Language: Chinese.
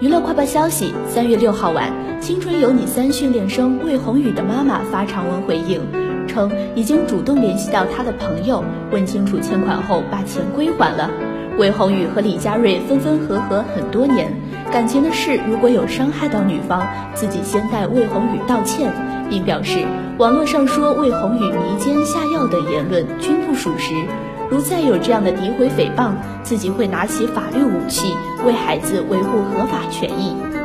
娱乐快报消息：三月六号晚，《青春有你三》训练生魏宏宇的妈妈发长文回应，称已经主动联系到他的朋友，问清楚欠款后把钱归还了。魏宏宇和李佳瑞分分合合很多年，感情的事如果有伤害到女方，自己先代魏宏宇道歉，并表示网络上说魏宏宇迷奸下药等言论均不属实。如再有这样的诋毁诽谤，自己会拿起法律武器为孩子维护合法权益。